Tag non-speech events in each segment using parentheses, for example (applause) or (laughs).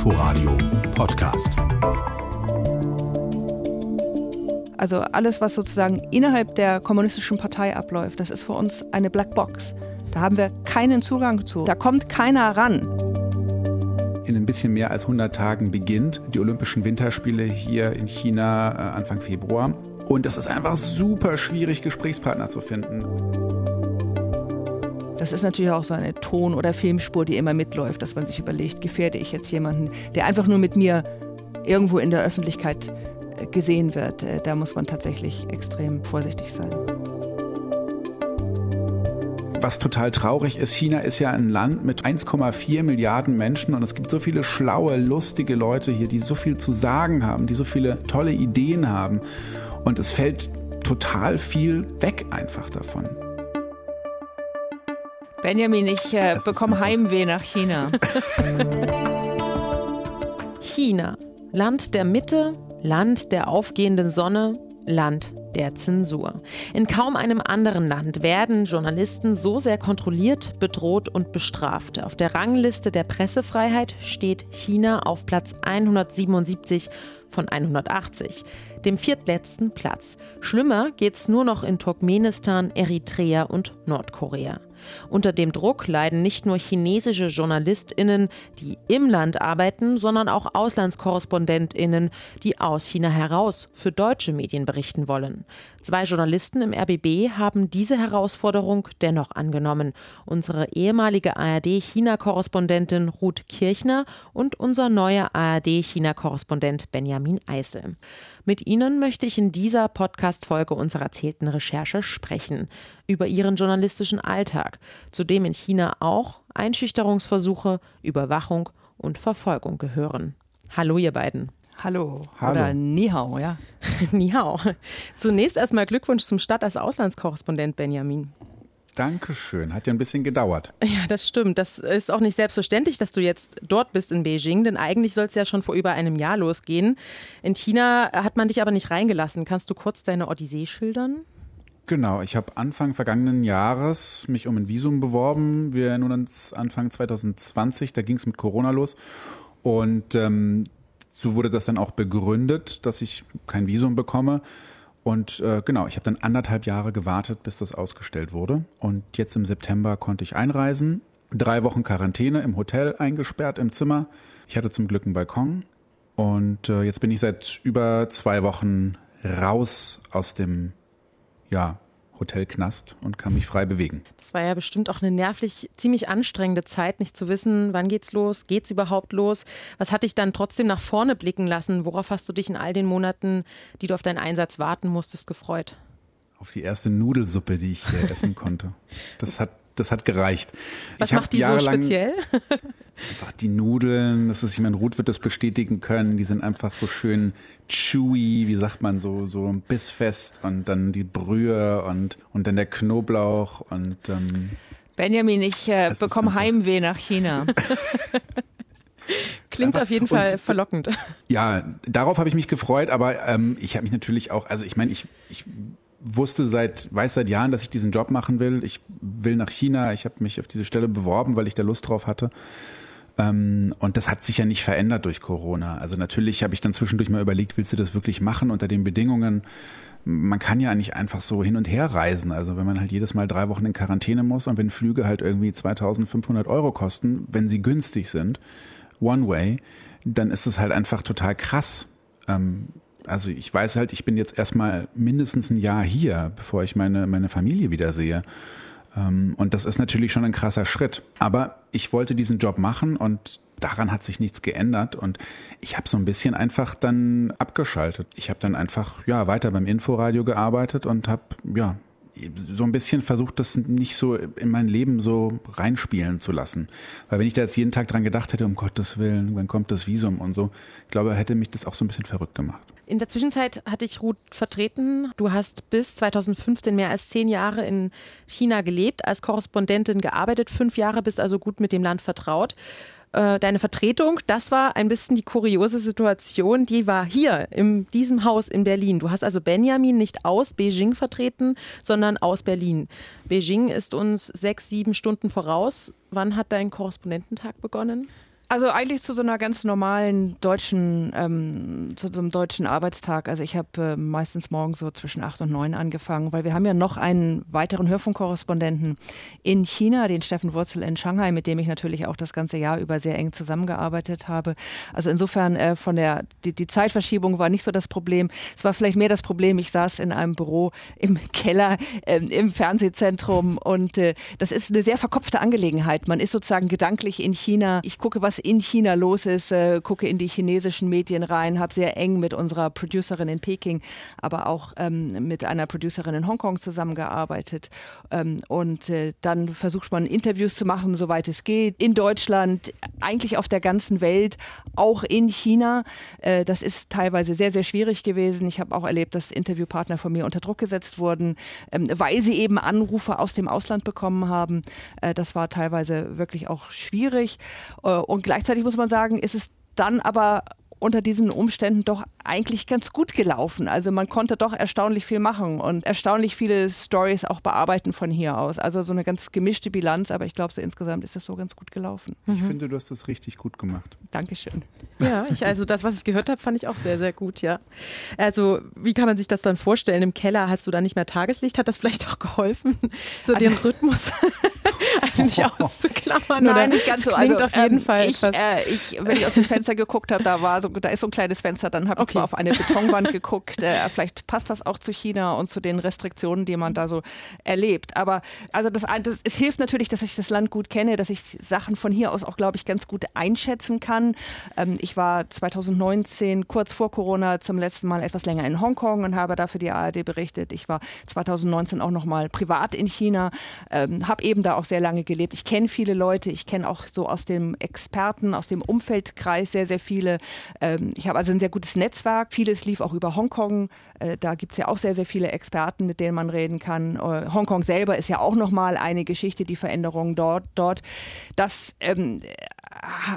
Inforadio Podcast. Also alles, was sozusagen innerhalb der kommunistischen Partei abläuft, das ist für uns eine Blackbox. Da haben wir keinen Zugang zu. Da kommt keiner ran. In ein bisschen mehr als 100 Tagen beginnt die Olympischen Winterspiele hier in China äh, Anfang Februar. Und es ist einfach super schwierig, Gesprächspartner zu finden. Das ist natürlich auch so eine Ton- oder Filmspur, die immer mitläuft, dass man sich überlegt, gefährde ich jetzt jemanden, der einfach nur mit mir irgendwo in der Öffentlichkeit äh, gesehen wird. Äh, da muss man tatsächlich extrem vorsichtig sein. Was total traurig ist, China ist ja ein Land mit 1,4 Milliarden Menschen und es gibt so viele schlaue, lustige Leute hier, die so viel zu sagen haben, die so viele tolle Ideen haben. Und es fällt total viel weg einfach davon. Benjamin, ich äh, bekomme Heimweh nach China. China, Land der Mitte, Land der aufgehenden Sonne, Land der Zensur. In kaum einem anderen Land werden Journalisten so sehr kontrolliert, bedroht und bestraft. Auf der Rangliste der Pressefreiheit steht China auf Platz 177 von 180, dem viertletzten Platz. Schlimmer geht's nur noch in Turkmenistan, Eritrea und Nordkorea. Unter dem Druck leiden nicht nur chinesische JournalistInnen, die im Land arbeiten, sondern auch AuslandskorrespondentInnen, die aus China heraus für deutsche Medien berichten wollen. Zwei Journalisten im RBB haben diese Herausforderung dennoch angenommen. Unsere ehemalige ARD-China-Korrespondentin Ruth Kirchner und unser neuer ARD-China-Korrespondent Benjamin Eisel. Mit Ihnen möchte ich in dieser Podcast-Folge unserer erzählten Recherche sprechen. Über Ihren journalistischen Alltag, zu dem in China auch Einschüchterungsversuche, Überwachung und Verfolgung gehören. Hallo, ihr beiden. Hallo. Hallo. Oder Nihao, ja. (laughs) Nihao. Zunächst erstmal Glückwunsch zum Start als Auslandskorrespondent, Benjamin. Dankeschön. Hat ja ein bisschen gedauert. Ja, das stimmt. Das ist auch nicht selbstverständlich, dass du jetzt dort bist in Beijing, denn eigentlich soll es ja schon vor über einem Jahr losgehen. In China hat man dich aber nicht reingelassen. Kannst du kurz deine Odyssee schildern? Genau, ich habe Anfang vergangenen Jahres mich um ein Visum beworben. Wir erinnern uns Anfang 2020, da ging es mit Corona los. Und ähm, so wurde das dann auch begründet, dass ich kein Visum bekomme. Und äh, genau, ich habe dann anderthalb Jahre gewartet, bis das ausgestellt wurde. Und jetzt im September konnte ich einreisen. Drei Wochen Quarantäne im Hotel eingesperrt im Zimmer. Ich hatte zum Glück einen Balkon. Und äh, jetzt bin ich seit über zwei Wochen raus aus dem ja, Hotelknast und kann mich frei bewegen. Das war ja bestimmt auch eine nervlich ziemlich anstrengende Zeit, nicht zu wissen, wann geht's los, geht's überhaupt los. Was hat dich dann trotzdem nach vorne blicken lassen? Worauf hast du dich in all den Monaten, die du auf deinen Einsatz warten musstest, gefreut? Auf die erste Nudelsuppe, die ich hier (laughs) essen konnte. Das hat das hat gereicht. Was ich macht die so speziell? (laughs) einfach die Nudeln, das ist, ich meine, Ruth wird das bestätigen können, die sind einfach so schön chewy, wie sagt man, so, so bissfest und dann die Brühe und, und dann der Knoblauch und, ähm, Benjamin, ich äh, bekomme Heimweh nach China. (laughs) Klingt auf jeden Fall und, verlockend. Ja, darauf habe ich mich gefreut, aber ähm, ich habe mich natürlich auch, also ich meine, ich, ich wusste seit, weiß seit Jahren, dass ich diesen Job machen will. Ich will nach China. Ich habe mich auf diese Stelle beworben, weil ich da Lust drauf hatte. Ähm, und das hat sich ja nicht verändert durch Corona. Also natürlich habe ich dann zwischendurch mal überlegt, willst du das wirklich machen unter den Bedingungen? Man kann ja nicht einfach so hin und her reisen. Also wenn man halt jedes Mal drei Wochen in Quarantäne muss und wenn Flüge halt irgendwie 2500 Euro kosten, wenn sie günstig sind, one way, dann ist es halt einfach total krass. Ähm, also ich weiß halt, ich bin jetzt erstmal mindestens ein Jahr hier, bevor ich meine, meine Familie wiedersehe. Ähm, und das ist natürlich schon ein krasser Schritt. Aber ich wollte diesen Job machen und daran hat sich nichts geändert und ich habe so ein bisschen einfach dann abgeschaltet. Ich habe dann einfach ja weiter beim Inforadio gearbeitet und habe ja so ein bisschen versucht, das nicht so in mein Leben so reinspielen zu lassen. Weil wenn ich da jetzt jeden Tag dran gedacht hätte, um Gottes Willen, wann kommt das Visum und so, ich glaube, hätte mich das auch so ein bisschen verrückt gemacht. In der Zwischenzeit hatte ich Ruth vertreten. Du hast bis 2015 mehr als zehn Jahre in China gelebt, als Korrespondentin gearbeitet, fünf Jahre, bist also gut mit dem Land vertraut. Äh, deine Vertretung, das war ein bisschen die kuriose Situation, die war hier in diesem Haus in Berlin. Du hast also Benjamin nicht aus Beijing vertreten, sondern aus Berlin. Beijing ist uns sechs, sieben Stunden voraus. Wann hat dein Korrespondententag begonnen? Also eigentlich zu so einer ganz normalen deutschen, ähm, zu so einem deutschen Arbeitstag. Also ich habe äh, meistens morgens so zwischen acht und neun angefangen, weil wir haben ja noch einen weiteren Hörfunkkorrespondenten in China, den Steffen Wurzel in Shanghai, mit dem ich natürlich auch das ganze Jahr über sehr eng zusammengearbeitet habe. Also insofern äh, von der die, die Zeitverschiebung war nicht so das Problem. Es war vielleicht mehr das Problem. Ich saß in einem Büro im Keller äh, im Fernsehzentrum und äh, das ist eine sehr verkopfte Angelegenheit. Man ist sozusagen gedanklich in China. Ich gucke, was in China los ist, äh, gucke in die chinesischen Medien rein, habe sehr eng mit unserer Producerin in Peking, aber auch ähm, mit einer Producerin in Hongkong zusammengearbeitet. Ähm, und äh, dann versucht man Interviews zu machen, soweit es geht, in Deutschland, eigentlich auf der ganzen Welt, auch in China. Äh, das ist teilweise sehr, sehr schwierig gewesen. Ich habe auch erlebt, dass Interviewpartner von mir unter Druck gesetzt wurden, ähm, weil sie eben Anrufe aus dem Ausland bekommen haben. Äh, das war teilweise wirklich auch schwierig. Äh, und gleichzeitig muss man sagen, ist es dann aber unter diesen Umständen doch eigentlich ganz gut gelaufen. Also man konnte doch erstaunlich viel machen und erstaunlich viele Stories auch bearbeiten von hier aus. Also so eine ganz gemischte Bilanz, aber ich glaube, so insgesamt ist das so ganz gut gelaufen. Ich mhm. finde, du hast das richtig gut gemacht. Dankeschön. Ja, ich, also das, was ich gehört habe, fand ich auch sehr, sehr gut, ja. Also wie kann man sich das dann vorstellen? Im Keller hast du da nicht mehr Tageslicht? Hat das vielleicht auch geholfen, (laughs) so also, den Rhythmus (laughs) eigentlich (laughs) auszuklammern? Nein, nicht ganz so. Also, auf jeden ähm, Fall ich, äh, ich, wenn ich aus dem Fenster geguckt habe, da war so, da ist so ein kleines Fenster, dann habe ich okay. mal auf eine Betonwand (laughs) geguckt. Äh, vielleicht passt das auch zu China und zu den Restriktionen, die man da so erlebt. Aber also das, das es hilft natürlich, dass ich das Land gut kenne, dass ich Sachen von hier aus auch, glaube ich, ganz gut einschätzen kann. Ähm, ich war 2019 kurz vor Corona zum letzten Mal etwas länger in Hongkong und habe dafür die ARD berichtet. Ich war 2019 auch noch mal privat in China, ähm, habe eben da auch sehr lange gelebt. Ich kenne viele Leute, ich kenne auch so aus dem Experten, aus dem Umfeldkreis sehr, sehr viele. Ähm, ich habe also ein sehr gutes Netzwerk. Vieles lief auch über Hongkong. Äh, da gibt es ja auch sehr, sehr viele Experten, mit denen man reden kann. Äh, Hongkong selber ist ja auch noch mal eine Geschichte, die Veränderungen dort. dort. Das ähm,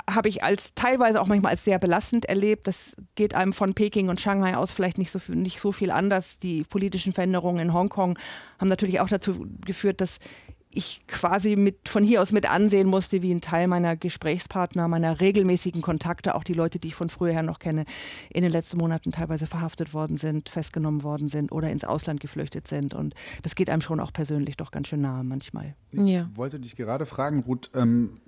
habe ich als teilweise auch manchmal als sehr belastend erlebt. Das geht einem von Peking und Shanghai aus vielleicht nicht so, nicht so viel anders. Die politischen Veränderungen in Hongkong haben natürlich auch dazu geführt, dass ich quasi mit, von hier aus mit ansehen musste, wie ein Teil meiner Gesprächspartner, meiner regelmäßigen Kontakte, auch die Leute, die ich von früher her noch kenne, in den letzten Monaten teilweise verhaftet worden sind, festgenommen worden sind oder ins Ausland geflüchtet sind. Und das geht einem schon auch persönlich doch ganz schön nahe manchmal. Ich ja. wollte dich gerade fragen, Ruth, ähm,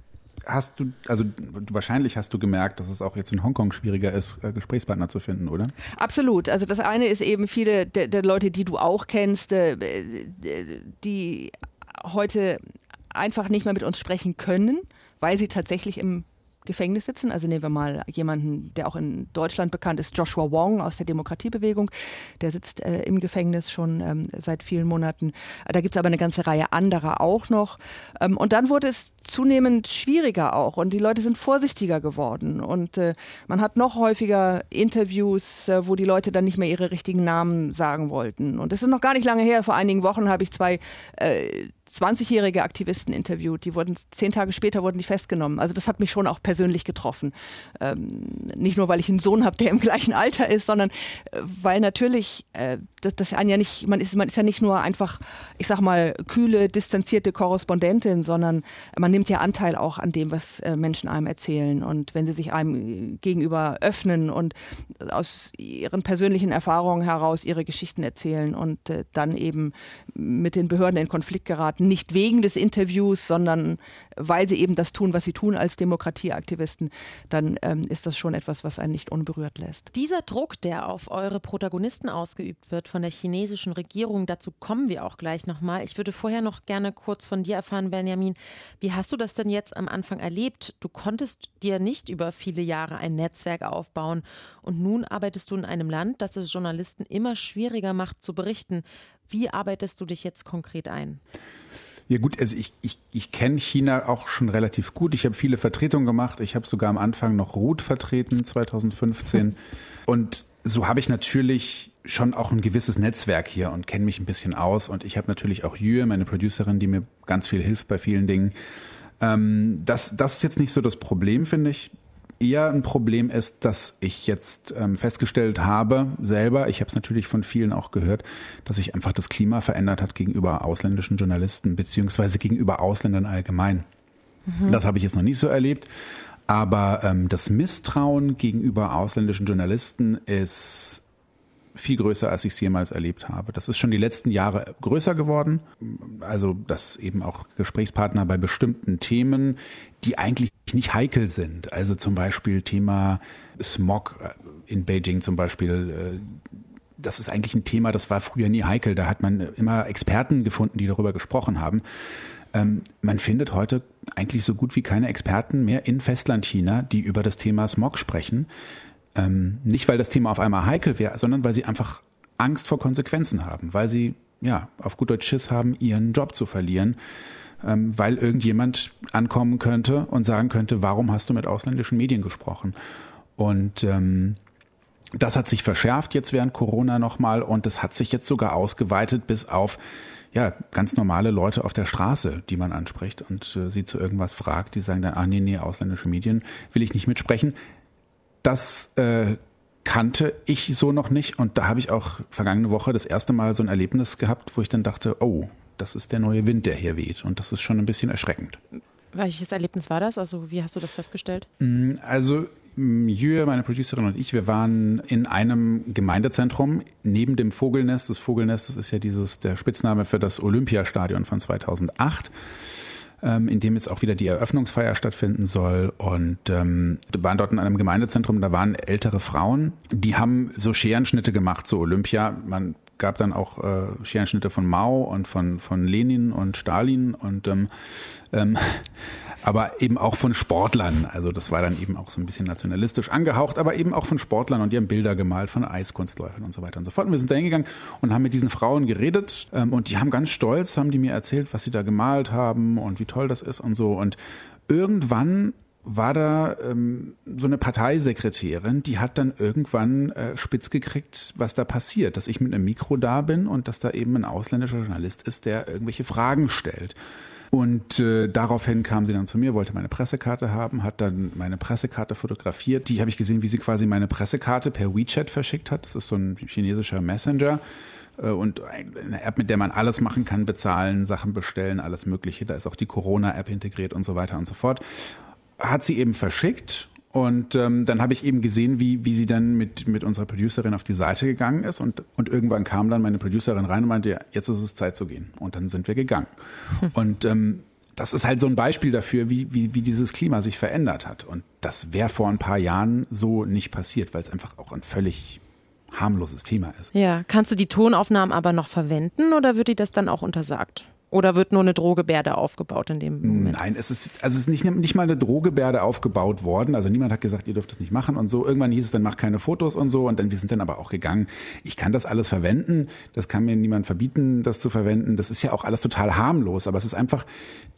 hast du, also wahrscheinlich hast du gemerkt, dass es auch jetzt in Hongkong schwieriger ist, äh, Gesprächspartner zu finden, oder? Absolut. Also das eine ist eben viele der, der Leute, die du auch kennst, äh, die heute einfach nicht mehr mit uns sprechen können, weil sie tatsächlich im Gefängnis sitzen. Also nehmen wir mal jemanden, der auch in Deutschland bekannt ist, Joshua Wong aus der Demokratiebewegung. Der sitzt äh, im Gefängnis schon ähm, seit vielen Monaten. Da gibt es aber eine ganze Reihe anderer auch noch. Ähm, und dann wurde es zunehmend schwieriger auch und die Leute sind vorsichtiger geworden. Und äh, man hat noch häufiger Interviews, äh, wo die Leute dann nicht mehr ihre richtigen Namen sagen wollten. Und das ist noch gar nicht lange her. Vor einigen Wochen habe ich zwei äh, 20-jährige Aktivisten interviewt. Die wurden zehn Tage später wurden die festgenommen. Also das hat mich schon auch persönlich getroffen. Ähm, nicht nur, weil ich einen Sohn habe, der im gleichen Alter ist, sondern äh, weil natürlich äh, das, das ja nicht, man ist, man ist ja nicht nur einfach, ich sag mal, kühle, distanzierte Korrespondentin, sondern man nimmt ja Anteil auch an dem, was äh, Menschen einem erzählen. Und wenn sie sich einem gegenüber öffnen und aus ihren persönlichen Erfahrungen heraus ihre Geschichten erzählen und äh, dann eben mit den Behörden in Konflikt geraten, nicht wegen des Interviews, sondern weil sie eben das tun, was sie tun als Demokratieaktivisten, dann ähm, ist das schon etwas, was einen nicht unberührt lässt. Dieser Druck, der auf eure Protagonisten ausgeübt wird von der chinesischen Regierung, dazu kommen wir auch gleich nochmal. Ich würde vorher noch gerne kurz von dir erfahren, Benjamin, wie hast du das denn jetzt am Anfang erlebt? Du konntest dir nicht über viele Jahre ein Netzwerk aufbauen und nun arbeitest du in einem Land, das es Journalisten immer schwieriger macht zu berichten. Wie arbeitest du dich jetzt konkret ein? Ja gut, also ich, ich, ich kenne China auch schon relativ gut. Ich habe viele Vertretungen gemacht. Ich habe sogar am Anfang noch Ruth vertreten, 2015. (laughs) Und so habe ich natürlich schon auch ein gewisses Netzwerk hier und kenne mich ein bisschen aus. Und ich habe natürlich auch Jue, meine Producerin, die mir ganz viel hilft bei vielen Dingen. Ähm, das, das ist jetzt nicht so das Problem, finde ich eher ein Problem ist, dass ich jetzt ähm, festgestellt habe, selber, ich habe es natürlich von vielen auch gehört, dass sich einfach das Klima verändert hat gegenüber ausländischen Journalisten, beziehungsweise gegenüber Ausländern allgemein. Mhm. Das habe ich jetzt noch nicht so erlebt. Aber ähm, das Misstrauen gegenüber ausländischen Journalisten ist viel größer, als ich es jemals erlebt habe. Das ist schon die letzten Jahre größer geworden. Also, dass eben auch Gesprächspartner bei bestimmten Themen, die eigentlich nicht heikel sind. Also zum Beispiel Thema Smog in Beijing zum Beispiel. Äh, das ist eigentlich ein Thema, das war früher nie heikel. Da hat man immer Experten gefunden, die darüber gesprochen haben. Ähm, man findet heute eigentlich so gut wie keine Experten mehr in Festlandchina, die über das Thema Smog sprechen. Ähm, nicht, weil das Thema auf einmal heikel wäre, sondern weil sie einfach Angst vor Konsequenzen haben, weil sie ja auf gut Deutsch Schiss haben, ihren Job zu verlieren, ähm, weil irgendjemand ankommen könnte und sagen könnte, warum hast du mit ausländischen Medien gesprochen? Und ähm, das hat sich verschärft jetzt während Corona nochmal und das hat sich jetzt sogar ausgeweitet bis auf ja, ganz normale Leute auf der Straße, die man anspricht und äh, sie zu irgendwas fragt, die sagen dann, ah nee, nee, ausländische Medien will ich nicht mitsprechen. Das äh, kannte ich so noch nicht und da habe ich auch vergangene Woche das erste Mal so ein Erlebnis gehabt, wo ich dann dachte, oh, das ist der neue Wind, der hier weht und das ist schon ein bisschen erschreckend. Welches Erlebnis war das? Also wie hast du das festgestellt? Mm, also Jür, meine Producerin und ich, wir waren in einem Gemeindezentrum neben dem Vogelnest. Das Vogelnest, das ist ja dieses der Spitzname für das Olympiastadion von 2008 ähm, in dem jetzt auch wieder die Eröffnungsfeier stattfinden soll. Und ähm, waren dort in einem Gemeindezentrum, da waren ältere Frauen, die haben so Scherenschnitte gemacht zu Olympia. Man gab dann auch äh, Scherenschnitte von Mao und von, von Lenin und Stalin und ähm, ähm, aber eben auch von Sportlern. Also das war dann eben auch so ein bisschen nationalistisch angehaucht, aber eben auch von Sportlern und die haben Bilder gemalt von Eiskunstläufern und so weiter und so fort. Und wir sind da hingegangen und haben mit diesen Frauen geredet ähm, und die haben ganz stolz, haben die mir erzählt, was sie da gemalt haben und wie toll das ist und so. Und irgendwann war da ähm, so eine Parteisekretärin, die hat dann irgendwann äh, spitz gekriegt, was da passiert, dass ich mit einem Mikro da bin und dass da eben ein ausländischer Journalist ist, der irgendwelche Fragen stellt. Und äh, daraufhin kam sie dann zu mir, wollte meine Pressekarte haben, hat dann meine Pressekarte fotografiert. Die habe ich gesehen, wie sie quasi meine Pressekarte per WeChat verschickt hat. Das ist so ein chinesischer Messenger äh, und eine App, mit der man alles machen kann, bezahlen, Sachen bestellen, alles Mögliche. Da ist auch die Corona-App integriert und so weiter und so fort. Hat sie eben verschickt und ähm, dann habe ich eben gesehen, wie, wie sie dann mit, mit unserer Producerin auf die Seite gegangen ist. Und, und irgendwann kam dann meine Producerin rein und meinte, ja, jetzt ist es Zeit zu gehen. Und dann sind wir gegangen. Hm. (laughs) Und ähm, das ist halt so ein Beispiel dafür, wie, wie, wie dieses Klima sich verändert hat. Und das wäre vor ein paar Jahren so nicht passiert, weil es einfach auch ein völlig harmloses Thema ist. Ja, kannst du die Tonaufnahmen aber noch verwenden oder wird dir das dann auch untersagt? Oder wird nur eine Drohgebärde aufgebaut in dem Moment? Nein, es ist, also es ist nicht, nicht mal eine Drohgebärde aufgebaut worden. Also niemand hat gesagt, ihr dürft das nicht machen und so. Irgendwann hieß es dann, mach keine Fotos und so. Und dann, wir sind dann aber auch gegangen. Ich kann das alles verwenden. Das kann mir niemand verbieten, das zu verwenden. Das ist ja auch alles total harmlos. Aber es ist einfach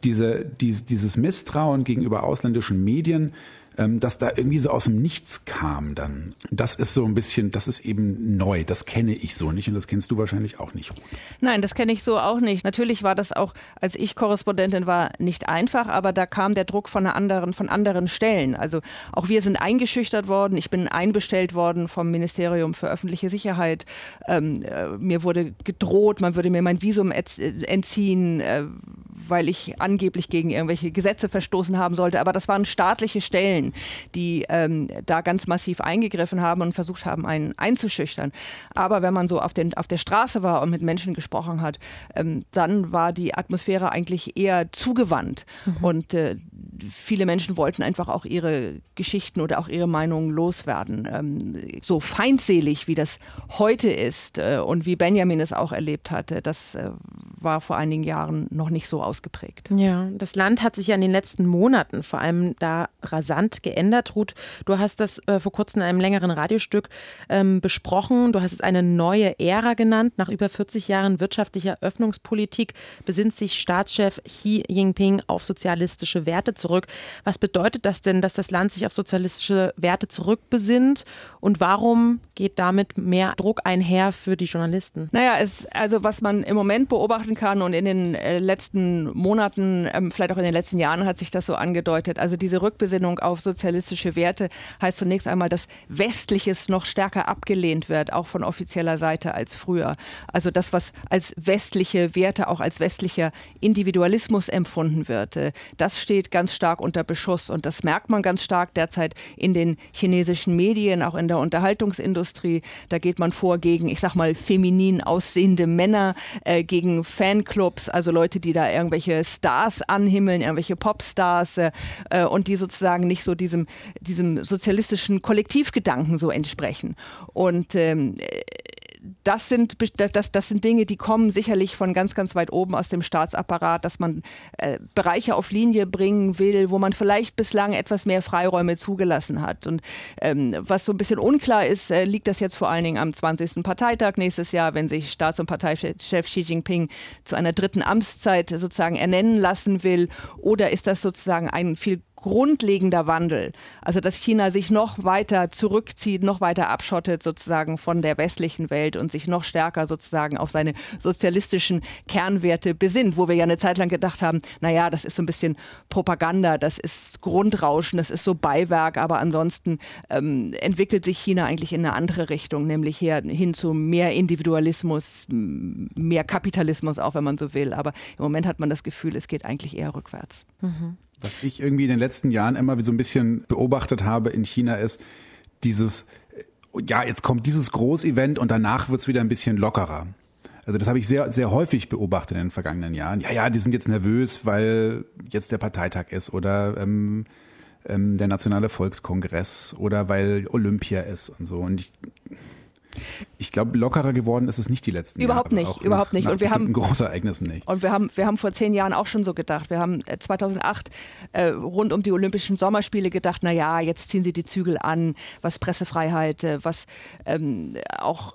diese, diese dieses Misstrauen gegenüber ausländischen Medien, ähm, dass da irgendwie so aus dem Nichts kam dann. Das ist so ein bisschen, das ist eben neu. Das kenne ich so nicht und das kennst du wahrscheinlich auch nicht. Nein, das kenne ich so auch nicht. Natürlich war das auch, als ich Korrespondentin war, nicht einfach, aber da kam der Druck von anderen, von anderen Stellen. Also auch wir sind eingeschüchtert worden. Ich bin einbestellt worden vom Ministerium für öffentliche Sicherheit. Ähm, äh, mir wurde gedroht, man würde mir mein Visum entziehen, äh, weil ich angeblich gegen irgendwelche Gesetze verstoßen haben sollte. Aber das waren staatliche Stellen, die ähm, da ganz massiv eingegriffen haben und versucht haben, einen einzuschüchtern. Aber wenn man so auf, den, auf der Straße war und mit Menschen gesprochen hat, ähm, dann war die Atmosphäre eigentlich eher zugewandt. Mhm. Und äh, viele Menschen wollten einfach auch ihre Geschichten oder auch ihre Meinungen loswerden. Ähm, so feindselig, wie das heute ist äh, und wie Benjamin es auch erlebt hatte, das äh, war vor einigen Jahren noch nicht so ausgeprägt. Ja, das Land hat sich ja in den letzten Monaten vor allem da rasant geändert. Ruth, du hast das äh, vor kurzem in einem längeren Radiostück ähm, besprochen. Du hast es eine neue Ära genannt. Nach über 40 Jahren wirtschaftlicher Öffnungspolitik besinnt sich Staatschef Xi Jinping auf sozialistische Werte zurück. Was bedeutet das denn, dass das Land sich auf sozialistische Werte zurückbesinnt? Und warum geht damit mehr Druck einher für die Journalisten? Naja, es, also was man im Moment beobachtet, machen kann. Und in den äh, letzten Monaten, ähm, vielleicht auch in den letzten Jahren hat sich das so angedeutet. Also diese Rückbesinnung auf sozialistische Werte heißt zunächst einmal, dass Westliches noch stärker abgelehnt wird, auch von offizieller Seite als früher. Also das, was als westliche Werte, auch als westlicher Individualismus empfunden wird, äh, das steht ganz stark unter Beschuss. Und das merkt man ganz stark derzeit in den chinesischen Medien, auch in der Unterhaltungsindustrie. Da geht man vor gegen, ich sag mal, feminin aussehende Männer, äh, gegen Fanclubs, also Leute, die da irgendwelche Stars anhimmeln, irgendwelche Popstars äh, äh und die sozusagen nicht so diesem, diesem sozialistischen Kollektivgedanken so entsprechen. Und ähm, das sind, das, das sind Dinge, die kommen sicherlich von ganz, ganz weit oben aus dem Staatsapparat, dass man äh, Bereiche auf Linie bringen will, wo man vielleicht bislang etwas mehr Freiräume zugelassen hat. Und ähm, was so ein bisschen unklar ist, äh, liegt das jetzt vor allen Dingen am 20. Parteitag nächstes Jahr, wenn sich Staats- und Parteichef Xi Jinping zu einer dritten Amtszeit sozusagen ernennen lassen will, oder ist das sozusagen ein viel grundlegender Wandel. Also dass China sich noch weiter zurückzieht, noch weiter abschottet sozusagen von der westlichen Welt und sich noch stärker sozusagen auf seine sozialistischen Kernwerte besinnt, wo wir ja eine Zeit lang gedacht haben, naja, das ist so ein bisschen Propaganda, das ist Grundrauschen, das ist so Beiwerk, aber ansonsten ähm, entwickelt sich China eigentlich in eine andere Richtung, nämlich her, hin zu mehr Individualismus, mehr Kapitalismus, auch wenn man so will. Aber im Moment hat man das Gefühl, es geht eigentlich eher rückwärts. Mhm. Was ich irgendwie in den letzten Jahren immer so ein bisschen beobachtet habe in China ist dieses, ja, jetzt kommt dieses Großevent und danach wird's wieder ein bisschen lockerer. Also das habe ich sehr, sehr häufig beobachtet in den vergangenen Jahren. Ja, ja, die sind jetzt nervös, weil jetzt der Parteitag ist oder ähm, ähm, der Nationale Volkskongress oder weil Olympia ist und so. Und ich, ich glaube, lockerer geworden ist es nicht die letzten überhaupt Jahre. Nicht, überhaupt nicht, Nach und wir haben Großereignissen nicht. Und wir haben, wir haben vor zehn Jahren auch schon so gedacht. Wir haben 2008 äh, äh, rund um die Olympischen Sommerspiele gedacht, na ja, jetzt ziehen sie die Zügel an, was Pressefreiheit, äh, was ähm, auch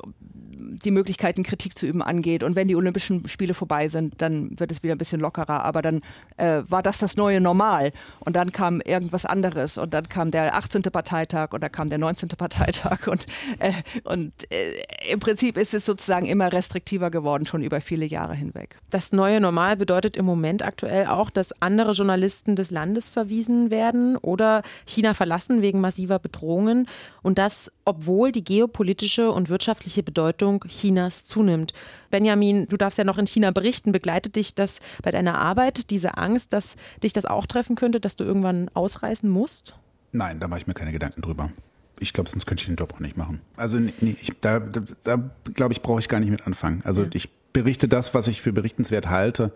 die Möglichkeiten, Kritik zu üben angeht. Und wenn die Olympischen Spiele vorbei sind, dann wird es wieder ein bisschen lockerer. Aber dann äh, war das das neue Normal. Und dann kam irgendwas anderes. Und dann kam der 18. Parteitag und dann kam der 19. Parteitag. (laughs) Und, äh, und äh, im Prinzip ist es sozusagen immer restriktiver geworden, schon über viele Jahre hinweg. Das neue Normal bedeutet im Moment aktuell auch, dass andere Journalisten des Landes verwiesen werden oder China verlassen wegen massiver Bedrohungen. Und das, obwohl die geopolitische und wirtschaftliche Bedeutung Chinas zunimmt. Benjamin, du darfst ja noch in China berichten. Begleitet dich das bei deiner Arbeit, diese Angst, dass dich das auch treffen könnte, dass du irgendwann ausreisen musst? Nein, da mache ich mir keine Gedanken drüber. Ich glaube, sonst könnte ich den Job auch nicht machen. Also nee, ich, da, da, da glaube ich, brauche ich gar nicht mit anfangen. Also ja. ich berichte das, was ich für berichtenswert halte.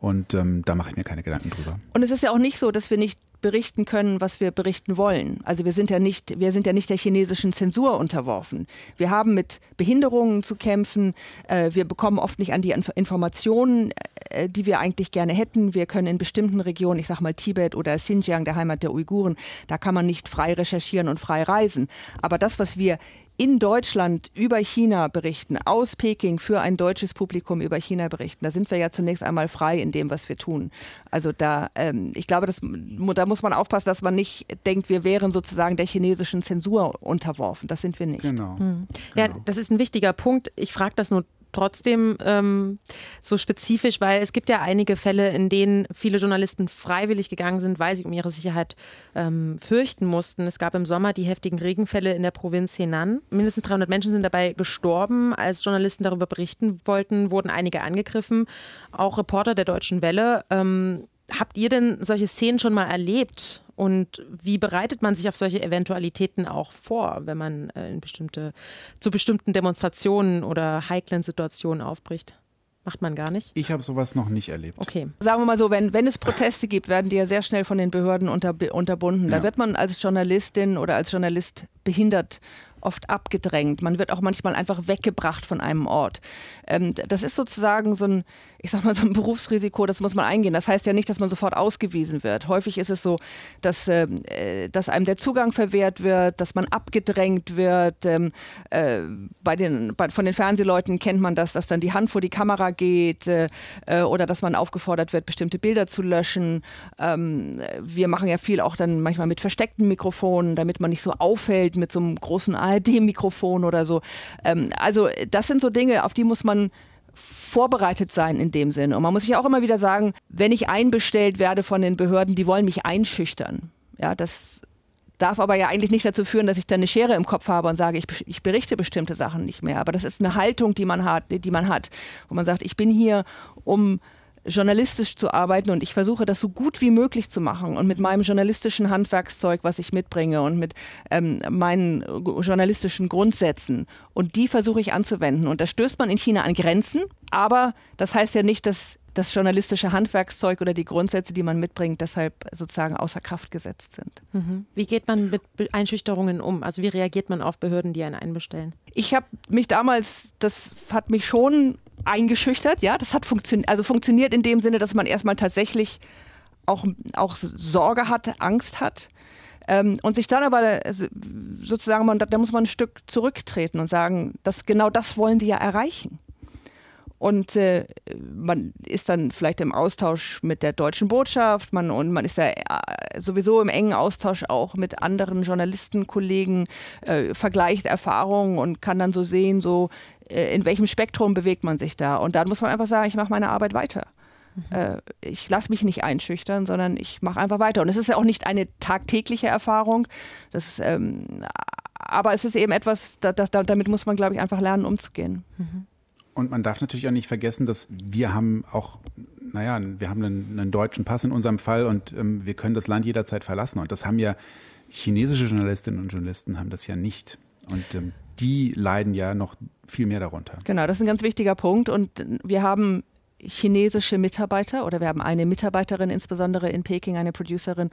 Und ähm, da mache ich mir keine Gedanken drüber. Und es ist ja auch nicht so, dass wir nicht berichten können, was wir berichten wollen. Also wir sind ja nicht, wir sind ja nicht der chinesischen Zensur unterworfen. Wir haben mit Behinderungen zu kämpfen. Äh, wir bekommen oft nicht an die Informationen, äh, die wir eigentlich gerne hätten. Wir können in bestimmten Regionen, ich sag mal Tibet oder Xinjiang, der Heimat der Uiguren, da kann man nicht frei recherchieren und frei reisen. Aber das, was wir in Deutschland über China berichten, aus Peking für ein deutsches Publikum über China berichten, da sind wir ja zunächst einmal frei in dem, was wir tun. Also da, ähm, ich glaube, das, da muss man aufpassen, dass man nicht denkt, wir wären sozusagen der chinesischen Zensur unterworfen. Das sind wir nicht. Genau. Hm. Ja, genau. das ist ein wichtiger Punkt. Ich frage das nur trotzdem ähm, so spezifisch, weil es gibt ja einige Fälle, in denen viele Journalisten freiwillig gegangen sind, weil sie um ihre Sicherheit ähm, fürchten mussten. Es gab im Sommer die heftigen Regenfälle in der Provinz Henan. Mindestens 300 Menschen sind dabei gestorben. Als Journalisten darüber berichten wollten, wurden einige angegriffen. Auch Reporter der Deutschen Welle. Ähm, habt ihr denn solche Szenen schon mal erlebt? Und wie bereitet man sich auf solche Eventualitäten auch vor, wenn man äh, in bestimmte, zu bestimmten Demonstrationen oder heiklen Situationen aufbricht? Macht man gar nicht? Ich habe sowas noch nicht erlebt. Okay. Sagen wir mal so, wenn, wenn es Proteste gibt, werden die ja sehr schnell von den Behörden unter, unterbunden. Ja. Da wird man als Journalistin oder als Journalist behindert oft abgedrängt. Man wird auch manchmal einfach weggebracht von einem Ort. Ähm, das ist sozusagen so ein, ich sag mal, so ein Berufsrisiko, das muss man eingehen. Das heißt ja nicht, dass man sofort ausgewiesen wird. Häufig ist es so, dass, ähm, äh, dass einem der Zugang verwehrt wird, dass man abgedrängt wird. Ähm, äh, bei den, bei, von den Fernsehleuten kennt man das, dass dann die Hand vor die Kamera geht äh, äh oder dass man aufgefordert wird, bestimmte Bilder zu löschen. Ähm, wir machen ja viel auch dann manchmal mit versteckten Mikrofonen, damit man nicht so auffällt mit so einem großen ARD ARD-Mikrofon oder so. Ähm, also das sind so Dinge, auf die muss man vorbereitet sein in dem Sinne. Und man muss sich auch immer wieder sagen, wenn ich einbestellt werde von den Behörden, die wollen mich einschüchtern. Ja, das darf aber ja eigentlich nicht dazu führen, dass ich dann eine Schere im Kopf habe und sage, ich, ich berichte bestimmte Sachen nicht mehr. Aber das ist eine Haltung, die man hat, die man hat, wo man sagt, ich bin hier, um journalistisch zu arbeiten und ich versuche das so gut wie möglich zu machen und mit meinem journalistischen Handwerkszeug, was ich mitbringe und mit ähm, meinen journalistischen Grundsätzen und die versuche ich anzuwenden und da stößt man in China an Grenzen, aber das heißt ja nicht, dass das journalistische Handwerkszeug oder die Grundsätze, die man mitbringt, deshalb sozusagen außer Kraft gesetzt sind. Mhm. Wie geht man mit Einschüchterungen um? Also wie reagiert man auf Behörden, die einen einbestellen? Ich habe mich damals, das hat mich schon eingeschüchtert. Ja, das hat funktioniert, also funktioniert in dem Sinne, dass man erstmal tatsächlich auch, auch Sorge hat, Angst hat. Ähm, und sich dann aber sozusagen, man, da muss man ein Stück zurücktreten und sagen, dass genau das wollen die ja erreichen. Und äh, man ist dann vielleicht im Austausch mit der deutschen Botschaft man, und man ist ja äh, sowieso im engen Austausch auch mit anderen Journalistenkollegen, äh, vergleicht Erfahrungen und kann dann so sehen, so äh, in welchem Spektrum bewegt man sich da. Und dann muss man einfach sagen, ich mache meine Arbeit weiter. Mhm. Äh, ich lasse mich nicht einschüchtern, sondern ich mache einfach weiter. Und es ist ja auch nicht eine tagtägliche Erfahrung. Das, ähm, aber es ist eben etwas, das, das, damit muss man, glaube ich, einfach lernen, umzugehen. Mhm. Und man darf natürlich auch nicht vergessen, dass wir haben auch, naja, wir haben einen, einen deutschen Pass in unserem Fall und ähm, wir können das Land jederzeit verlassen. Und das haben ja chinesische Journalistinnen und Journalisten haben das ja nicht. Und ähm, die leiden ja noch viel mehr darunter. Genau, das ist ein ganz wichtiger Punkt. Und wir haben chinesische Mitarbeiter oder wir haben eine Mitarbeiterin, insbesondere in Peking, eine Producerin,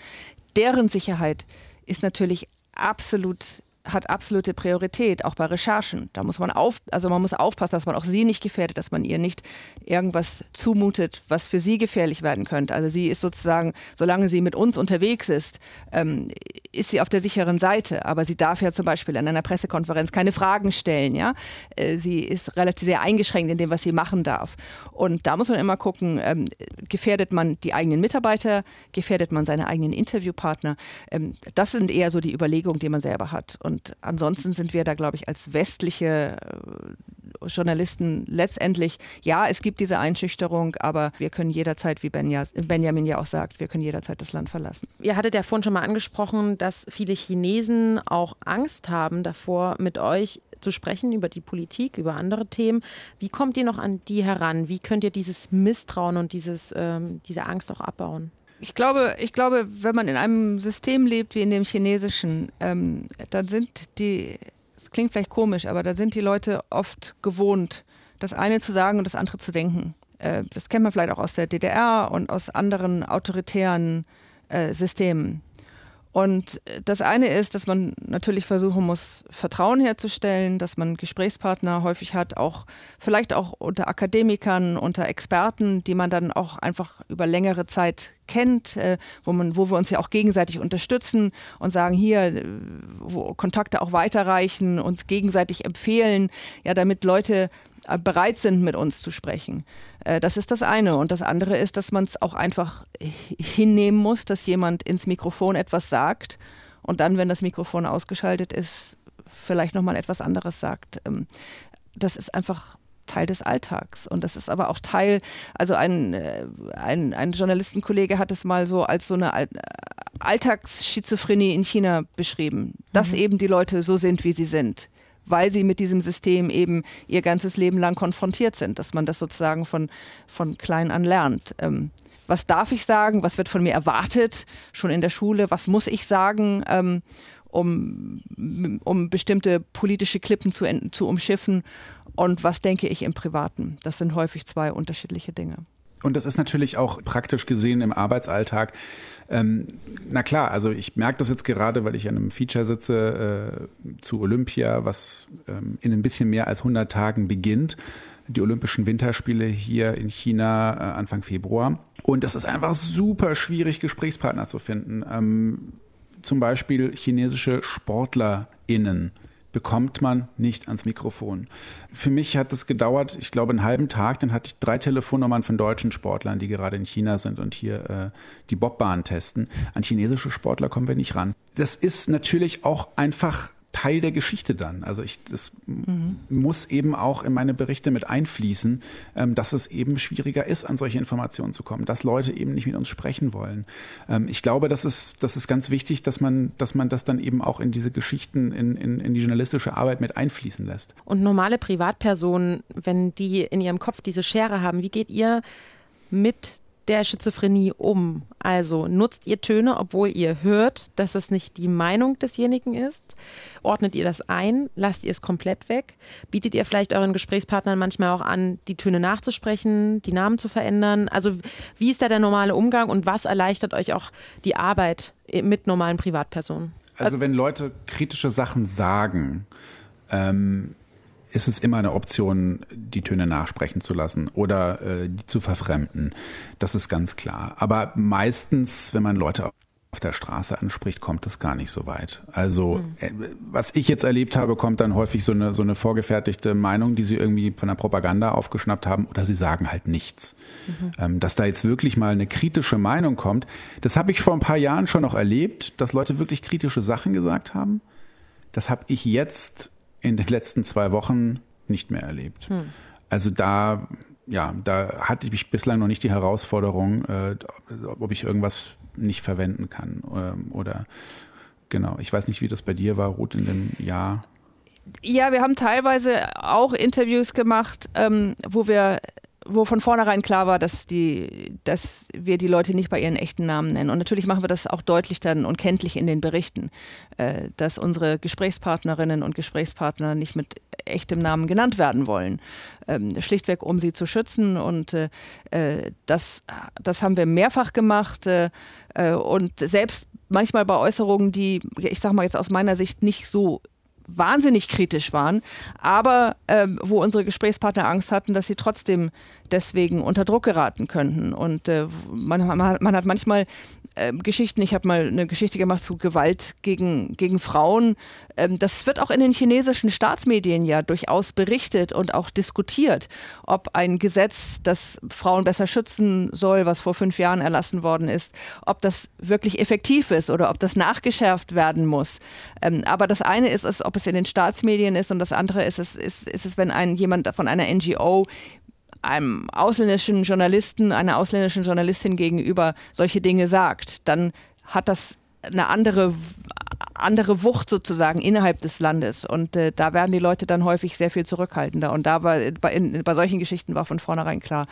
deren Sicherheit ist natürlich absolut hat absolute Priorität, auch bei Recherchen. Da muss man auf, also man muss aufpassen, dass man auch sie nicht gefährdet, dass man ihr nicht irgendwas zumutet, was für sie gefährlich werden könnte. Also sie ist sozusagen, solange sie mit uns unterwegs ist, ähm, ist sie auf der sicheren Seite. Aber sie darf ja zum Beispiel an einer Pressekonferenz keine Fragen stellen. Ja, äh, sie ist relativ sehr eingeschränkt in dem, was sie machen darf. Und da muss man immer gucken: ähm, Gefährdet man die eigenen Mitarbeiter? Gefährdet man seine eigenen Interviewpartner? Ähm, das sind eher so die Überlegungen, die man selber hat. Und und ansonsten sind wir da, glaube ich, als westliche äh, Journalisten letztendlich, ja, es gibt diese Einschüchterung, aber wir können jederzeit, wie Benjamin ja auch sagt, wir können jederzeit das Land verlassen. Ihr hattet ja vorhin schon mal angesprochen, dass viele Chinesen auch Angst haben davor, mit euch zu sprechen über die Politik, über andere Themen. Wie kommt ihr noch an die heran? Wie könnt ihr dieses Misstrauen und dieses, ähm, diese Angst auch abbauen? Ich glaube, ich glaube, wenn man in einem System lebt wie in dem chinesischen, ähm, dann sind die, es klingt vielleicht komisch, aber da sind die Leute oft gewohnt, das eine zu sagen und das andere zu denken. Äh, das kennt man vielleicht auch aus der DDR und aus anderen autoritären äh, Systemen. Und das eine ist, dass man natürlich versuchen muss, Vertrauen herzustellen, dass man Gesprächspartner häufig hat, auch vielleicht auch unter Akademikern, unter Experten, die man dann auch einfach über längere Zeit kennt, äh, wo man, wo wir uns ja auch gegenseitig unterstützen und sagen, hier, äh, wo Kontakte auch weiterreichen, uns gegenseitig empfehlen, ja, damit Leute äh, bereit sind, mit uns zu sprechen. Äh, das ist das eine. Und das andere ist, dass man es auch einfach hinnehmen muss, dass jemand ins Mikrofon etwas sagt und dann, wenn das Mikrofon ausgeschaltet ist, vielleicht nochmal etwas anderes sagt. Ähm, das ist einfach Teil des Alltags. Und das ist aber auch Teil, also ein, äh, ein, ein Journalistenkollege hat es mal so als so eine Alltagsschizophrenie in China beschrieben, dass mhm. eben die Leute so sind, wie sie sind weil sie mit diesem System eben ihr ganzes Leben lang konfrontiert sind, dass man das sozusagen von, von klein an lernt. Ähm, was darf ich sagen? Was wird von mir erwartet? Schon in der Schule? Was muss ich sagen? Ähm, um, um bestimmte politische Klippen zu, zu umschiffen und was denke ich im Privaten. Das sind häufig zwei unterschiedliche Dinge. Und das ist natürlich auch praktisch gesehen im Arbeitsalltag. Ähm, na klar, also ich merke das jetzt gerade, weil ich an einem Feature sitze äh, zu Olympia, was ähm, in ein bisschen mehr als 100 Tagen beginnt. Die Olympischen Winterspiele hier in China äh, Anfang Februar. Und das ist einfach super schwierig, Gesprächspartner zu finden. Ähm, zum Beispiel chinesische SportlerInnen bekommt man nicht ans Mikrofon. Für mich hat es gedauert, ich glaube, einen halben Tag. Dann hatte ich drei Telefonnummern von deutschen Sportlern, die gerade in China sind und hier äh, die Bobbahn testen. An chinesische Sportler kommen wir nicht ran. Das ist natürlich auch einfach Teil der Geschichte dann. Also ich, das mhm. muss eben auch in meine Berichte mit einfließen, ähm, dass es eben schwieriger ist, an solche Informationen zu kommen, dass Leute eben nicht mit uns sprechen wollen. Ähm, ich glaube, das ist, das ist ganz wichtig, dass man, dass man das dann eben auch in diese Geschichten, in, in, in die journalistische Arbeit mit einfließen lässt. Und normale Privatpersonen, wenn die in ihrem Kopf diese Schere haben, wie geht ihr mit der Schizophrenie um? Also nutzt ihr Töne, obwohl ihr hört, dass es nicht die Meinung desjenigen ist? Ordnet ihr das ein? Lasst ihr es komplett weg? Bietet ihr vielleicht euren Gesprächspartnern manchmal auch an, die Töne nachzusprechen, die Namen zu verändern? Also wie ist da der normale Umgang und was erleichtert euch auch die Arbeit mit normalen Privatpersonen? Also wenn Leute kritische Sachen sagen, ähm, ist es immer eine Option, die Töne nachsprechen zu lassen oder äh, die zu verfremden. Das ist ganz klar. Aber meistens, wenn man Leute auf der Straße anspricht, kommt es gar nicht so weit. Also mhm. was ich jetzt erlebt habe, kommt dann häufig so eine so eine vorgefertigte Meinung, die sie irgendwie von der Propaganda aufgeschnappt haben, oder sie sagen halt nichts. Mhm. Ähm, dass da jetzt wirklich mal eine kritische Meinung kommt, das habe ich vor ein paar Jahren schon noch erlebt, dass Leute wirklich kritische Sachen gesagt haben. Das habe ich jetzt in den letzten zwei Wochen nicht mehr erlebt. Hm. Also da, ja, da hatte ich bislang noch nicht die Herausforderung, äh, ob ich irgendwas nicht verwenden kann ähm, oder genau. Ich weiß nicht, wie das bei dir war, Ruth, in dem Jahr. Ja, wir haben teilweise auch Interviews gemacht, ähm, wo wir wo von vornherein klar war, dass, die, dass wir die Leute nicht bei ihren echten Namen nennen. Und natürlich machen wir das auch deutlich dann und kenntlich in den Berichten, äh, dass unsere Gesprächspartnerinnen und Gesprächspartner nicht mit echtem Namen genannt werden wollen. Ähm, schlichtweg, um sie zu schützen. Und äh, äh das, das haben wir mehrfach gemacht. Äh, äh, und selbst manchmal bei Äußerungen, die, ich sag mal jetzt aus meiner Sicht nicht so wahnsinnig kritisch waren, aber ähm, wo unsere Gesprächspartner Angst hatten, dass sie trotzdem deswegen unter Druck geraten könnten. Und äh, man, man, hat manchmal äh, Geschichten, ich habe mal eine Geschichte gemacht zu Gewalt gegen, gegen Frauen. Ähm, das wird auch in den chinesischen Staatsmedien ja durchaus berichtet und auch diskutiert, ob ein Gesetz, das Frauen besser schützen soll, was vor fünf Jahren erlassen worden ist, ob das wirklich effektiv ist oder ob das nachgeschärft werden muss. Ähm, aber das eine ist es, ob es in den Staatsmedien ist und das andere ist es, ist, ist es wenn ein jemand von einer NGO einem ausländischen Journalisten, einer ausländischen Journalistin gegenüber solche Dinge sagt, dann hat das eine andere andere Wucht sozusagen innerhalb des Landes. Und äh, da werden die Leute dann häufig sehr viel zurückhaltender. Und da war bei, in, bei solchen Geschichten war von vornherein klar,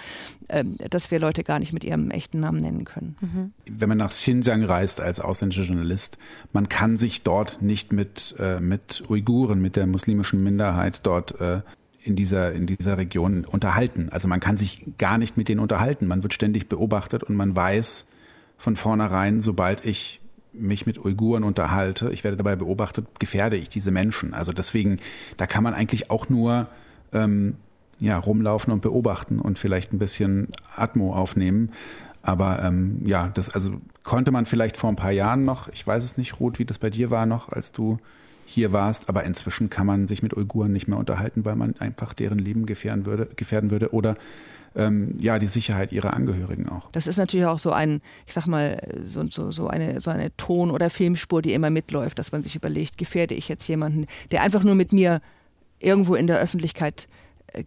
ähm, dass wir Leute gar nicht mit ihrem echten Namen nennen können. Mhm. Wenn man nach Xinjiang reist als ausländischer Journalist, man kann sich dort nicht mit, äh, mit Uiguren, mit der muslimischen Minderheit dort äh, in dieser, in dieser Region unterhalten. Also man kann sich gar nicht mit denen unterhalten. Man wird ständig beobachtet und man weiß von vornherein, sobald ich mich mit Uiguren unterhalte, ich werde dabei beobachtet, gefährde ich diese Menschen. Also deswegen, da kann man eigentlich auch nur ähm, ja, rumlaufen und beobachten und vielleicht ein bisschen Atmo aufnehmen. Aber ähm, ja, das also konnte man vielleicht vor ein paar Jahren noch, ich weiß es nicht, Ruth, wie das bei dir war noch, als du hier warst, aber inzwischen kann man sich mit Uiguren nicht mehr unterhalten, weil man einfach deren Leben gefährden würde, gefährden würde oder ähm, ja die Sicherheit ihrer Angehörigen auch. Das ist natürlich auch so ein, ich sag mal, so, so, so eine so eine Ton- oder Filmspur, die immer mitläuft, dass man sich überlegt, gefährde ich jetzt jemanden, der einfach nur mit mir irgendwo in der Öffentlichkeit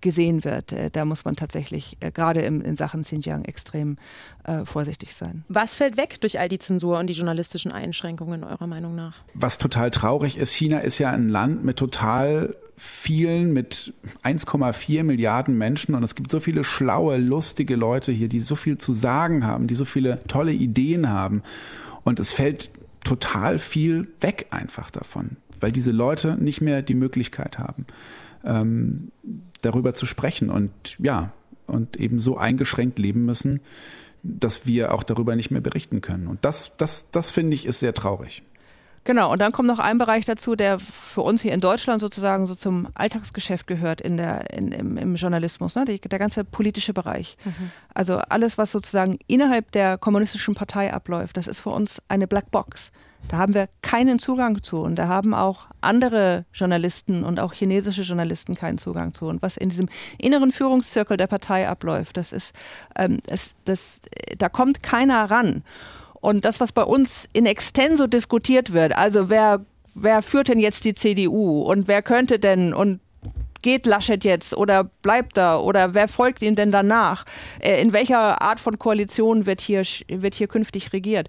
gesehen wird. Äh, da muss man tatsächlich äh, gerade in Sachen Xinjiang extrem äh, vorsichtig sein. Was fällt weg durch all die Zensur und die journalistischen Einschränkungen eurer Meinung nach? Was total traurig ist, China ist ja ein Land mit total vielen, mit 1,4 Milliarden Menschen und es gibt so viele schlaue, lustige Leute hier, die so viel zu sagen haben, die so viele tolle Ideen haben und es fällt total viel weg einfach davon, weil diese Leute nicht mehr die Möglichkeit haben. Ähm, darüber zu sprechen und ja, und eben so eingeschränkt leben müssen, dass wir auch darüber nicht mehr berichten können. Und das, das, das finde ich ist sehr traurig. Genau, und dann kommt noch ein Bereich dazu, der für uns hier in Deutschland sozusagen so zum Alltagsgeschäft gehört in der, in, im, im Journalismus, ne? Die, der ganze politische Bereich. Mhm. Also alles, was sozusagen innerhalb der kommunistischen Partei abläuft, das ist für uns eine Blackbox. Da haben wir keinen Zugang zu und da haben auch andere Journalisten und auch chinesische Journalisten keinen Zugang zu. Und was in diesem inneren Führungszirkel der Partei abläuft, das ist, ähm, das, das, da kommt keiner ran. Und das, was bei uns in extenso diskutiert wird, also wer wer führt denn jetzt die CDU und wer könnte denn und geht Laschet jetzt oder bleibt er oder wer folgt ihm denn danach? Äh, in welcher Art von Koalition wird hier, wird hier künftig regiert?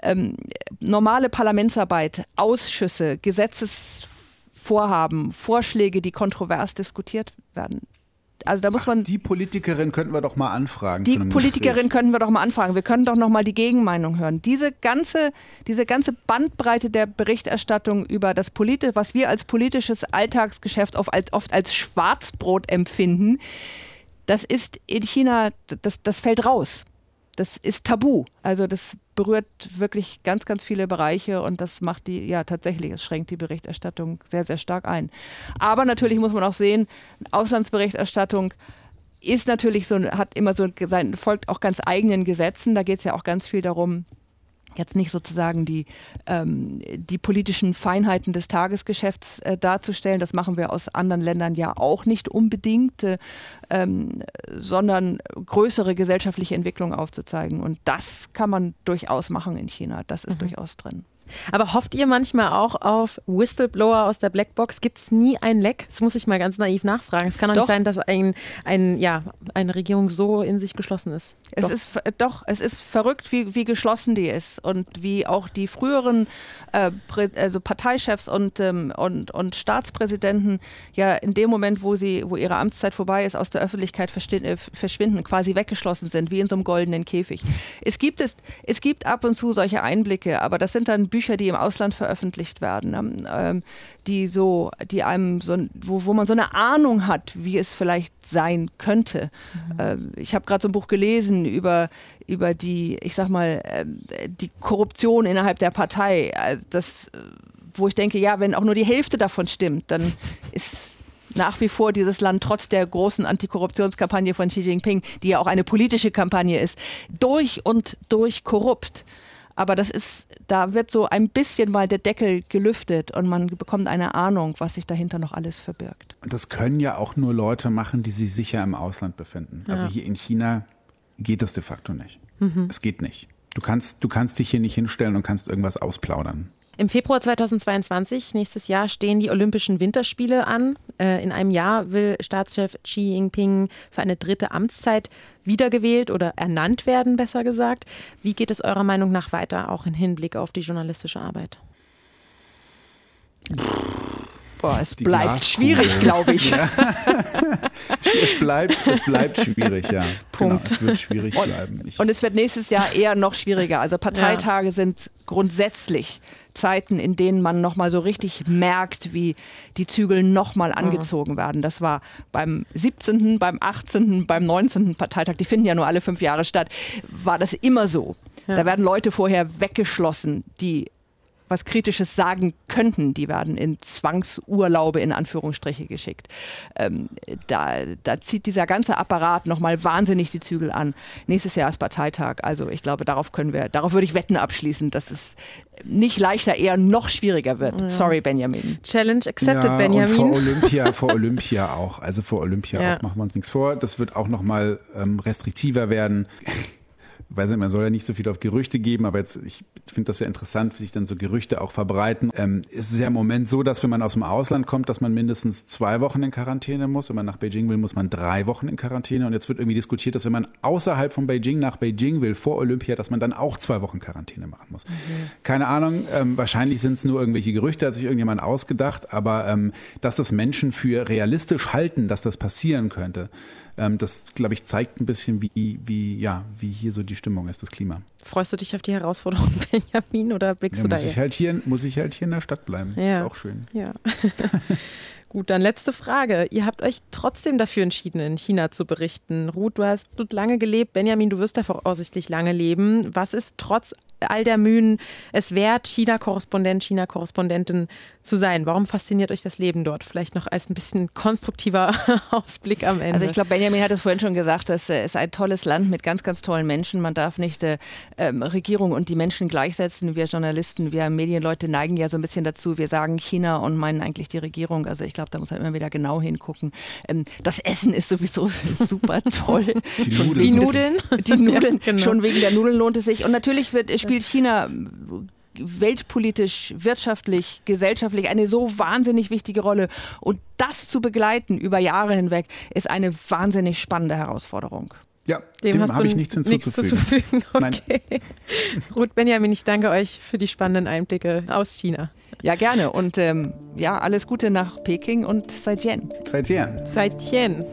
Ähm, normale Parlamentsarbeit, Ausschüsse, Gesetzesvorhaben, Vorschläge, die kontrovers diskutiert werden. Also da muss Ach, man. Die Politikerin könnten wir doch mal anfragen. Die Politikerin Gespräch. könnten wir doch mal anfragen. Wir können doch noch mal die Gegenmeinung hören. Diese ganze, diese ganze Bandbreite der Berichterstattung über das Politische, was wir als politisches Alltagsgeschäft oft als, oft als Schwarzbrot empfinden, das ist in China, das, das fällt raus. Das ist tabu. Also das berührt wirklich ganz, ganz viele Bereiche und das macht die, ja tatsächlich, es schränkt die Berichterstattung sehr, sehr stark ein. Aber natürlich muss man auch sehen, Auslandsberichterstattung ist natürlich so, hat immer so, sein, folgt auch ganz eigenen Gesetzen. Da geht es ja auch ganz viel darum, jetzt nicht sozusagen die, ähm, die politischen Feinheiten des Tagesgeschäfts äh, darzustellen. Das machen wir aus anderen Ländern ja auch nicht unbedingt, äh, ähm, sondern größere gesellschaftliche Entwicklungen aufzuzeigen. Und das kann man durchaus machen in China. Das ist mhm. durchaus drin. Aber hofft ihr manchmal auch auf Whistleblower aus der Blackbox? Gibt es nie ein Leck? Das muss ich mal ganz naiv nachfragen. Es kann doch, doch. nicht sein, dass ein, ein, ja, eine Regierung so in sich geschlossen ist. Es doch. ist doch, es ist verrückt, wie, wie geschlossen die ist und wie auch die früheren äh, also Parteichefs und, ähm, und, und Staatspräsidenten ja in dem Moment, wo sie, wo ihre Amtszeit vorbei ist, aus der Öffentlichkeit äh, verschwinden, quasi weggeschlossen sind, wie in so einem goldenen Käfig. Es gibt es, es gibt ab und zu solche Einblicke, aber das sind dann Bücher, die im Ausland veröffentlicht werden, ne? ähm, die so, die einem so, wo, wo man so eine Ahnung hat, wie es vielleicht sein könnte. Mhm. Ähm, ich habe gerade so ein Buch gelesen über über die, ich sag mal, äh, die Korruption innerhalb der Partei. Äh, das, wo ich denke, ja, wenn auch nur die Hälfte davon stimmt, dann (laughs) ist nach wie vor dieses Land trotz der großen Antikorruptionskampagne von Xi Jinping, die ja auch eine politische Kampagne ist, durch und durch korrupt. Aber das ist, da wird so ein bisschen mal der Deckel gelüftet und man bekommt eine Ahnung, was sich dahinter noch alles verbirgt. Und das können ja auch nur Leute machen, die sich sicher im Ausland befinden. Also ja. Also hier in China geht das de facto nicht. Mhm. Es geht nicht. Du kannst, du kannst dich hier nicht hinstellen und kannst irgendwas ausplaudern. Im Februar 2022, nächstes Jahr, stehen die Olympischen Winterspiele an. Äh, in einem Jahr will Staatschef Xi Jinping für eine dritte Amtszeit wiedergewählt oder ernannt werden, besser gesagt. Wie geht es eurer Meinung nach weiter, auch im Hinblick auf die journalistische Arbeit? Boah, es die bleibt Glaskugel. schwierig, glaube ich. Ja. (laughs) es, bleibt, es bleibt schwierig, ja. Punkt. Genau, es wird schwierig bleiben. Ich und es wird nächstes Jahr eher noch schwieriger. Also Parteitage ja. sind grundsätzlich Zeiten, in denen man nochmal so richtig merkt, wie die Zügel nochmal mhm. angezogen werden. Das war beim 17., beim 18., beim 19. Parteitag, die finden ja nur alle fünf Jahre statt, war das immer so. Ja. Da werden Leute vorher weggeschlossen, die was Kritisches sagen könnten, die werden in Zwangsurlaube in Anführungsstriche geschickt. Ähm, da, da zieht dieser ganze Apparat nochmal wahnsinnig die Zügel an. Nächstes Jahr ist Parteitag. Also ich glaube, darauf können wir, darauf würde ich Wetten abschließen, dass es nicht leichter, eher noch schwieriger wird. Ja. Sorry, Benjamin. Challenge accepted, ja, Benjamin. Und vor (laughs) Olympia, vor Olympia auch. Also vor Olympia ja. auch machen wir uns nichts vor. Das wird auch nochmal ähm, restriktiver werden weiß nicht, man soll ja nicht so viel auf Gerüchte geben, aber jetzt, ich finde das ja interessant, wie sich dann so Gerüchte auch verbreiten. Ähm, es ist ja im Moment so, dass wenn man aus dem Ausland kommt, dass man mindestens zwei Wochen in Quarantäne muss. Wenn man nach Beijing will, muss man drei Wochen in Quarantäne. Und jetzt wird irgendwie diskutiert, dass wenn man außerhalb von Beijing nach Beijing will, vor Olympia, dass man dann auch zwei Wochen Quarantäne machen muss. Mhm. Keine Ahnung, ähm, wahrscheinlich sind es nur irgendwelche Gerüchte, hat sich irgendjemand ausgedacht, aber ähm, dass das Menschen für realistisch halten, dass das passieren könnte, ähm, das, glaube ich, zeigt ein bisschen, wie, wie, ja, wie hier so die Stimmung ist, das Klima. Freust du dich auf die Herausforderung, (laughs) Benjamin, oder blickst ja, du da muss ich halt hier Muss ich halt hier in der Stadt bleiben. Ja. Ist auch schön. Ja. (laughs) Gut, dann letzte Frage. Ihr habt euch trotzdem dafür entschieden, in China zu berichten. Ruth, du hast dort lange gelebt. Benjamin, du wirst da voraussichtlich lange leben. Was ist trotz all der Mühen es wert, China-Korrespondent, China-Korrespondentin zu sein? Warum fasziniert euch das Leben dort? Vielleicht noch als ein bisschen konstruktiver (laughs) Ausblick am Ende. Also ich glaube, Benjamin hat es vorhin schon gesagt, es ist ein tolles Land mit ganz, ganz tollen Menschen. Man darf nicht äh, ähm, Regierung und die Menschen gleichsetzen. Wir Journalisten, wir Medienleute neigen ja so ein bisschen dazu. Wir sagen China und meinen eigentlich die Regierung. Also ich glaube, da muss man immer wieder genau hingucken. Ähm, das Essen ist sowieso (laughs) super toll. Die Nudeln. (laughs) Die Nudeln, die Nudeln. Ja, genau. Schon wegen der Nudeln lohnt es sich. Und natürlich wird spielt China weltpolitisch, wirtschaftlich, gesellschaftlich eine so wahnsinnig wichtige Rolle. Und das zu begleiten über Jahre hinweg ist eine wahnsinnig spannende Herausforderung. Ja, dem, dem habe ich nichts hinzuzufügen. Nichts. Okay. Ruth Benjamin, ich danke euch für die spannenden Einblicke aus China. Ja, gerne. Und ähm, ja, alles Gute nach Peking und Seitien. Seitien. Seitien.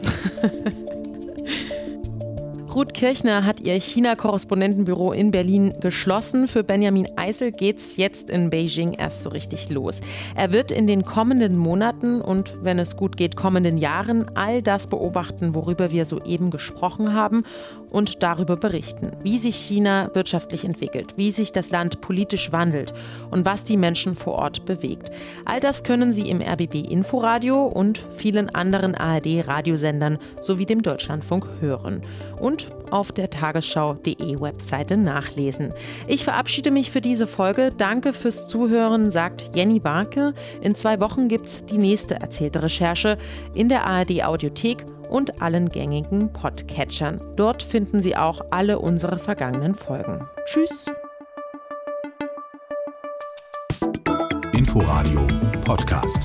Ruth Kirchner hat ihr China-Korrespondentenbüro in Berlin geschlossen. Für Benjamin Eisel geht's jetzt in Beijing erst so richtig los. Er wird in den kommenden Monaten und wenn es gut geht, kommenden Jahren all das beobachten, worüber wir soeben gesprochen haben und darüber berichten, wie sich China wirtschaftlich entwickelt, wie sich das Land politisch wandelt und was die Menschen vor Ort bewegt. All das können Sie im RBB Inforadio und vielen anderen ARD-Radiosendern sowie dem Deutschlandfunk hören und auf der Tagesschau.de Webseite nachlesen. Ich verabschiede mich für diese Folge. Danke fürs Zuhören, sagt Jenny Barke. In zwei Wochen gibt es die nächste erzählte Recherche in der ARD Audiothek und allen gängigen Podcatchern. Dort finden Sie auch alle unsere vergangenen Folgen. Tschüss. Inforadio Podcast.